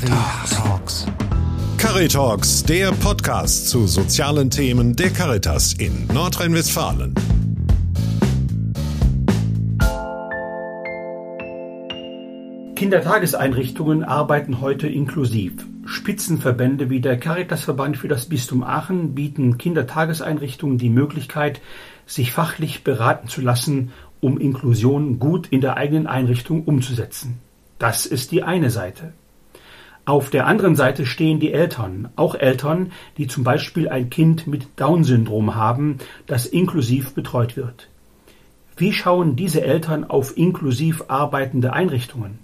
Caritalks. Caritalks, der Podcast zu sozialen Themen der Caritas in Nordrhein-Westfalen. Kindertageseinrichtungen arbeiten heute inklusiv. Spitzenverbände wie der Caritasverband für das Bistum Aachen bieten Kindertageseinrichtungen die Möglichkeit, sich fachlich beraten zu lassen, um Inklusion gut in der eigenen Einrichtung umzusetzen. Das ist die eine Seite. Auf der anderen Seite stehen die Eltern, auch Eltern, die zum Beispiel ein Kind mit Down-Syndrom haben, das inklusiv betreut wird. Wie schauen diese Eltern auf inklusiv arbeitende Einrichtungen?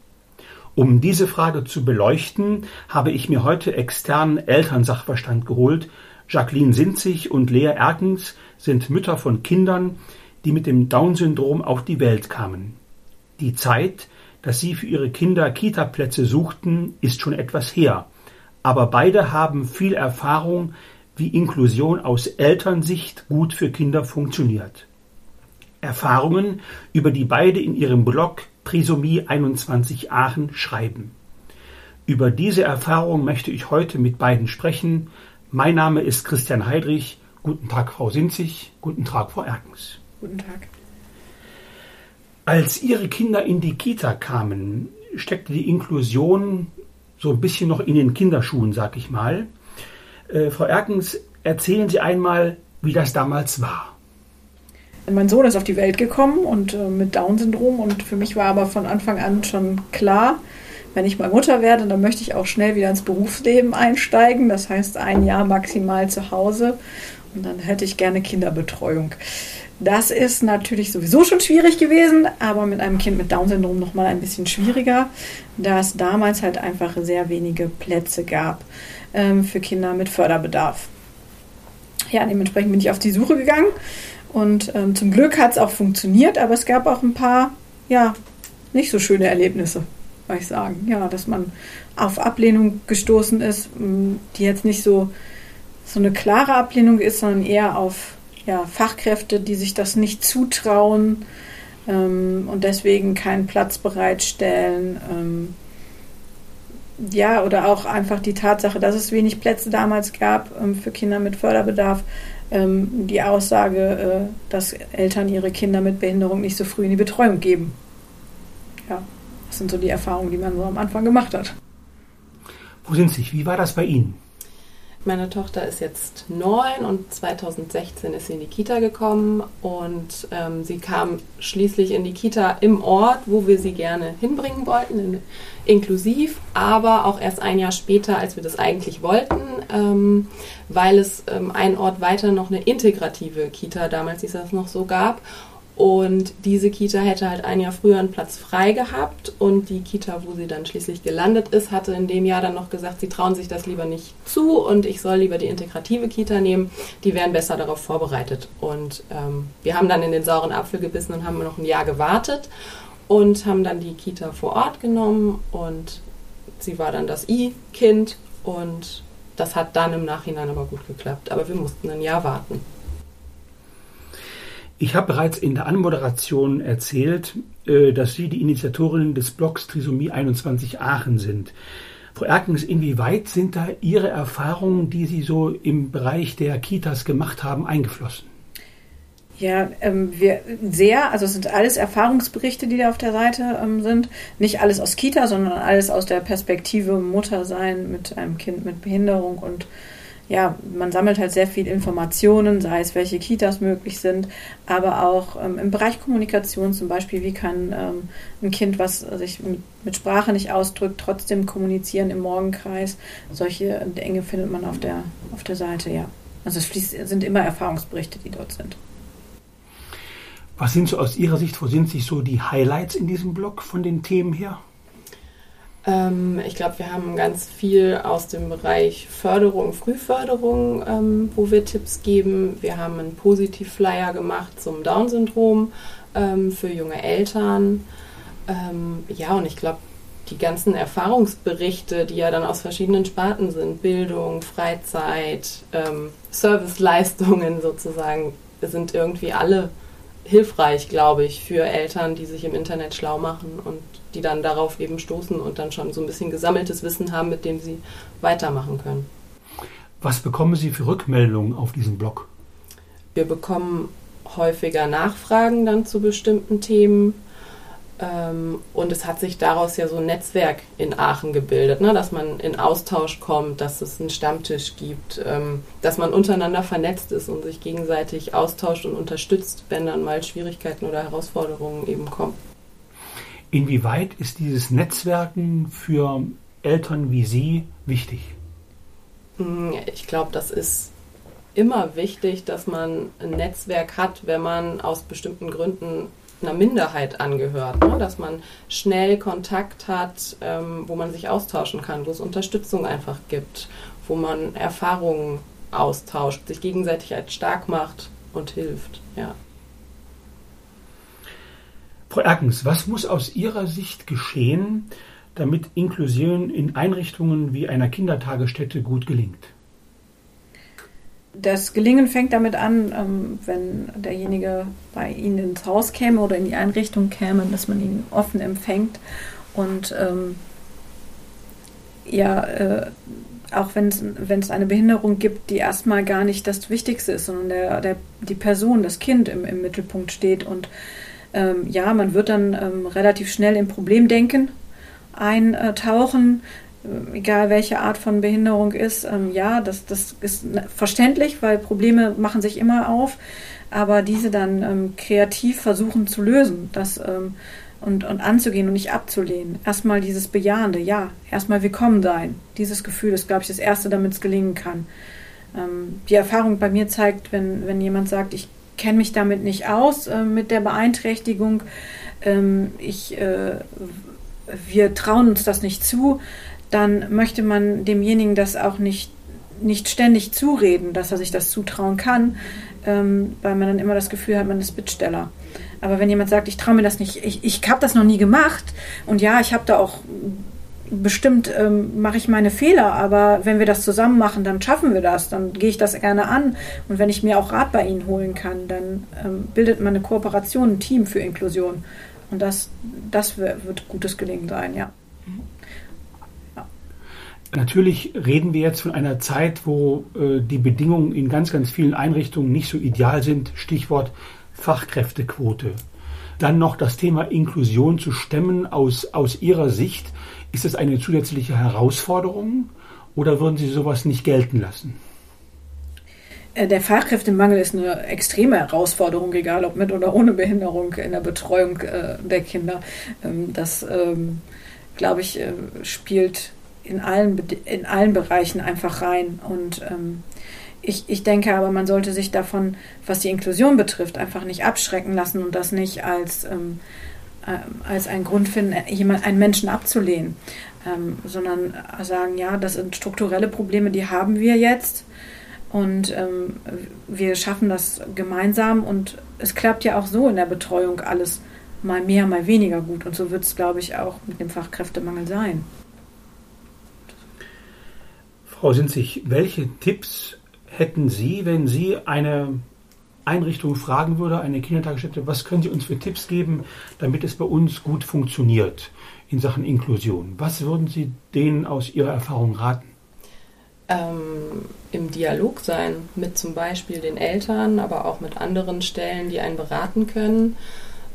Um diese Frage zu beleuchten, habe ich mir heute externen Elternsachverstand geholt. Jacqueline Sinzig und Lea Erkens sind Mütter von Kindern, die mit dem Down-Syndrom auf die Welt kamen. Die Zeit, dass sie für ihre Kinder Kita-Plätze suchten, ist schon etwas her. Aber beide haben viel Erfahrung, wie Inklusion aus Elternsicht gut für Kinder funktioniert. Erfahrungen, über die beide in ihrem Blog Trisomie 21 Aachen schreiben. Über diese Erfahrung möchte ich heute mit beiden sprechen. Mein Name ist Christian Heidrich. Guten Tag, Frau Sinzig. Guten Tag, Frau Erkens. Guten Tag. Als Ihre Kinder in die Kita kamen, steckte die Inklusion so ein bisschen noch in den Kinderschuhen, sag ich mal. Äh, Frau Erkens, erzählen Sie einmal, wie das damals war. Mein Sohn ist auf die Welt gekommen und äh, mit Down-Syndrom und für mich war aber von Anfang an schon klar, wenn ich mal Mutter werde, dann möchte ich auch schnell wieder ins Berufsleben einsteigen. Das heißt ein Jahr maximal zu Hause und dann hätte ich gerne Kinderbetreuung. Das ist natürlich sowieso schon schwierig gewesen, aber mit einem Kind mit Down-Syndrom noch mal ein bisschen schwieriger, da es damals halt einfach sehr wenige Plätze gab ähm, für Kinder mit Förderbedarf. Ja, dementsprechend bin ich auf die Suche gegangen und ähm, zum Glück hat es auch funktioniert, aber es gab auch ein paar, ja, nicht so schöne Erlebnisse, würde ich sagen. Ja, dass man auf Ablehnung gestoßen ist, die jetzt nicht so, so eine klare Ablehnung ist, sondern eher auf ja, Fachkräfte, die sich das nicht zutrauen ähm, und deswegen keinen Platz bereitstellen. Ähm, ja, oder auch einfach die Tatsache, dass es wenig Plätze damals gab ähm, für Kinder mit Förderbedarf, ähm, die Aussage, äh, dass Eltern ihre Kinder mit Behinderung nicht so früh in die Betreuung geben. Ja, das sind so die Erfahrungen, die man so am Anfang gemacht hat. Wo sind Sie? Wie war das bei Ihnen? Meine Tochter ist jetzt neun und 2016 ist sie in die Kita gekommen und ähm, sie kam schließlich in die Kita im Ort, wo wir sie gerne hinbringen wollten, in, inklusiv, aber auch erst ein Jahr später, als wir das eigentlich wollten, ähm, weil es ähm, einen Ort weiter noch eine integrative Kita damals hieß das noch so gab und diese Kita hätte halt ein Jahr früher einen Platz frei gehabt und die Kita, wo sie dann schließlich gelandet ist, hatte in dem Jahr dann noch gesagt, sie trauen sich das lieber nicht zu und ich soll lieber die integrative Kita nehmen. Die wären besser darauf vorbereitet. Und ähm, wir haben dann in den sauren Apfel gebissen und haben noch ein Jahr gewartet und haben dann die Kita vor Ort genommen und sie war dann das I-Kind und das hat dann im Nachhinein aber gut geklappt. Aber wir mussten ein Jahr warten. Ich habe bereits in der Anmoderation erzählt, äh, dass Sie die Initiatorinnen des Blogs Trisomie 21 Aachen sind. Frau Erkens, inwieweit sind da Ihre Erfahrungen, die Sie so im Bereich der Kitas gemacht haben, eingeflossen? Ja, ähm, wir sehr, also es sind alles Erfahrungsberichte, die da auf der Seite ähm, sind. Nicht alles aus Kita, sondern alles aus der Perspektive Mutter sein mit einem Kind mit Behinderung und ja, man sammelt halt sehr viel Informationen, sei es welche Kitas möglich sind, aber auch ähm, im Bereich Kommunikation zum Beispiel, wie kann ähm, ein Kind, was sich mit, mit, Sprache nicht ausdrückt, trotzdem kommunizieren im Morgenkreis. Solche Dinge findet man auf der, auf der Seite, ja. Also es fließt, sind immer Erfahrungsberichte, die dort sind. Was sind so aus Ihrer Sicht, wo sind sich so die Highlights in diesem Blog von den Themen her? Ähm, ich glaube, wir haben ganz viel aus dem Bereich Förderung, Frühförderung, ähm, wo wir Tipps geben. Wir haben einen Positiv-Flyer gemacht zum Down-Syndrom ähm, für junge Eltern. Ähm, ja, und ich glaube, die ganzen Erfahrungsberichte, die ja dann aus verschiedenen Sparten sind, Bildung, Freizeit, ähm, Serviceleistungen sozusagen, sind irgendwie alle hilfreich, glaube ich, für Eltern, die sich im Internet schlau machen und die dann darauf eben stoßen und dann schon so ein bisschen gesammeltes Wissen haben, mit dem sie weitermachen können. Was bekommen Sie für Rückmeldungen auf diesem Blog? Wir bekommen häufiger Nachfragen dann zu bestimmten Themen. Ähm, und es hat sich daraus ja so ein Netzwerk in Aachen gebildet, ne? dass man in Austausch kommt, dass es einen Stammtisch gibt, ähm, dass man untereinander vernetzt ist und sich gegenseitig austauscht und unterstützt, wenn dann mal Schwierigkeiten oder Herausforderungen eben kommen. Inwieweit ist dieses Netzwerken für Eltern wie Sie wichtig? Hm, ich glaube, das ist immer wichtig, dass man ein Netzwerk hat, wenn man aus bestimmten Gründen einer Minderheit angehört, ne? dass man schnell Kontakt hat, ähm, wo man sich austauschen kann, wo es Unterstützung einfach gibt, wo man Erfahrungen austauscht, sich gegenseitig als stark macht und hilft. Ja. Frau Erkens, was muss aus Ihrer Sicht geschehen, damit Inklusion in Einrichtungen wie einer Kindertagesstätte gut gelingt? Das Gelingen fängt damit an, ähm, wenn derjenige bei Ihnen ins Haus käme oder in die Einrichtung käme, dass man ihn offen empfängt und ähm, ja, äh, auch wenn es eine Behinderung gibt, die erstmal gar nicht das Wichtigste ist, sondern der, der, die Person, das Kind im, im Mittelpunkt steht. Und ähm, ja, man wird dann ähm, relativ schnell in Problemdenken eintauchen, egal welche Art von Behinderung ist. Ähm, ja, das, das ist verständlich, weil Probleme machen sich immer auf, aber diese dann ähm, kreativ versuchen zu lösen das, ähm, und, und anzugehen und nicht abzulehnen. Erstmal dieses Bejahende, ja, erstmal willkommen sein. Dieses Gefühl ist, glaube ich, das Erste, damit es gelingen kann. Ähm, die Erfahrung bei mir zeigt, wenn, wenn jemand sagt, ich kenne mich damit nicht aus, äh, mit der Beeinträchtigung, ähm, ich äh, wir trauen uns das nicht zu, dann möchte man demjenigen das auch nicht, nicht ständig zureden, dass er sich das zutrauen kann, ähm, weil man dann immer das Gefühl hat, man ist Bittsteller. Aber wenn jemand sagt, ich traue mir das nicht, ich, ich habe das noch nie gemacht und ja, ich habe da auch bestimmt ähm, mache ich meine Fehler, aber wenn wir das zusammen machen, dann schaffen wir das, dann gehe ich das gerne an. Und wenn ich mir auch Rat bei Ihnen holen kann, dann ähm, bildet man eine Kooperation, ein Team für Inklusion. Und das, das wird gutes Gelingen sein, ja. ja. Natürlich reden wir jetzt von einer Zeit, wo äh, die Bedingungen in ganz, ganz vielen Einrichtungen nicht so ideal sind. Stichwort Fachkräftequote. Dann noch das Thema Inklusion zu stemmen aus, aus Ihrer Sicht. Ist das eine zusätzliche Herausforderung oder würden Sie sowas nicht gelten lassen? Äh, der Fachkräftemangel ist eine extreme Herausforderung, egal ob mit oder ohne Behinderung in der Betreuung äh, der Kinder. Ähm, das, ähm, glaube ich, spielt in allen, in allen Bereichen einfach rein. Und ähm, ich, ich denke aber, man sollte sich davon, was die Inklusion betrifft, einfach nicht abschrecken lassen und das nicht als, ähm, äh, als einen Grund finden, jemand, einen Menschen abzulehnen, ähm, sondern sagen, ja, das sind strukturelle Probleme, die haben wir jetzt und ähm, wir schaffen das gemeinsam und es klappt ja auch so in der Betreuung alles mal mehr, mal weniger gut. Und so wird es, glaube ich, auch mit dem Fachkräftemangel sein. Frau Sinzig, welche Tipps hätten Sie, wenn Sie eine Einrichtung fragen würde, eine Kindertagesstätte, was können Sie uns für Tipps geben, damit es bei uns gut funktioniert in Sachen Inklusion? Was würden Sie denen aus Ihrer Erfahrung raten? ähm, im Dialog sein mit zum Beispiel den Eltern, aber auch mit anderen Stellen, die einen beraten können,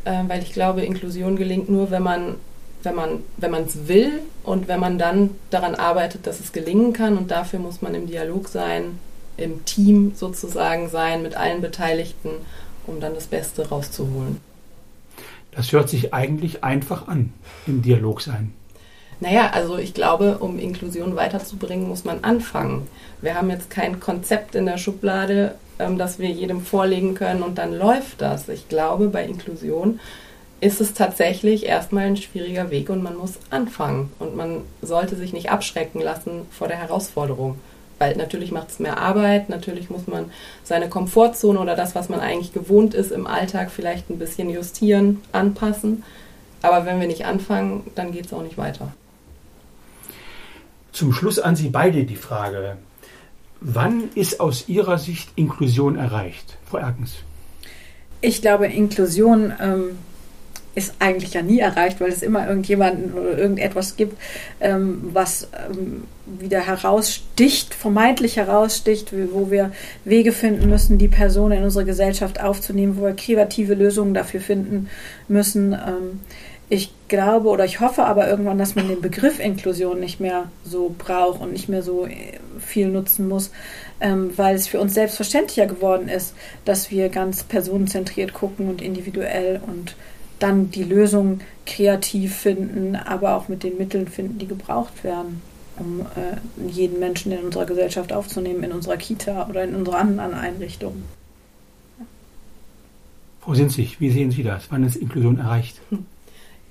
äh, weil ich glaube, Inklusion gelingt nur, wenn man wenn man wenn man es will und wenn man dann daran arbeitet, dass es gelingen kann und dafür muss man im Dialog sein, im Team sozusagen sein mit allen Beteiligten, um dann das Beste rauszuholen. Das hört sich eigentlich einfach an, im Dialog sein. Naja, also ich glaube, um Inklusion weiterzubringen, muss man anfangen. Wir haben jetzt kein Konzept in der Schublade, ähm, das wir jedem vorlegen können und dann läuft das. Ich glaube, bei Inklusion ist es tatsächlich erstmal ein schwieriger Weg und man muss anfangen und man sollte sich nicht abschrecken lassen vor der Herausforderung. Weil natürlich macht es mehr Arbeit, natürlich muss man seine Komfortzone oder das, was man eigentlich gewohnt ist im Alltag, vielleicht ein bisschen justieren, anpassen. Aber wenn wir nicht anfangen, dann geht es auch nicht weiter. Zum Schluss an Sie beide die Frage, wann ist aus Ihrer Sicht Inklusion erreicht? Frau Erkens. Ich glaube, Inklusion ähm, ist eigentlich ja nie erreicht, weil es immer irgendjemanden oder irgendetwas gibt, ähm, was ähm, wieder heraussticht, vermeintlich heraussticht, wo wir Wege finden müssen, die Person in unsere Gesellschaft aufzunehmen, wo wir kreative Lösungen dafür finden müssen. Ähm, ich glaube oder ich hoffe aber irgendwann, dass man den Begriff Inklusion nicht mehr so braucht und nicht mehr so äh, viel nutzen muss, ähm, weil es für uns selbstverständlicher geworden ist, dass wir ganz personenzentriert gucken und individuell und dann die Lösung kreativ finden, aber auch mit den Mitteln finden, die gebraucht werden, um äh, jeden Menschen in unserer Gesellschaft aufzunehmen, in unserer Kita oder in unserer anderen Einrichtung. Frau Sinzig, wie sehen Sie das? Wann ist Inklusion erreicht?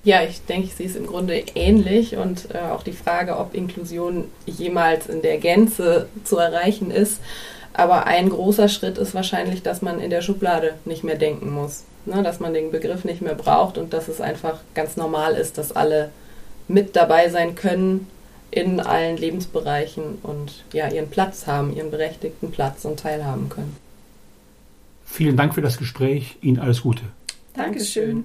Ja, ich denke, ich sehe es im Grunde ähnlich und äh, auch die Frage, ob Inklusion jemals in der Gänze zu erreichen ist. Aber ein großer Schritt ist wahrscheinlich, dass man in der Schublade nicht mehr denken muss ne, dass man den Begriff nicht mehr braucht und dass es einfach ganz normal ist, dass alle mit dabei sein können in allen Lebensbereichen und ja, ihren Platz haben, ihren berechtigten Platz und teilhaben können. Vielen Dank für das Gespräch. Ihnen alles Gute. Dankeschön.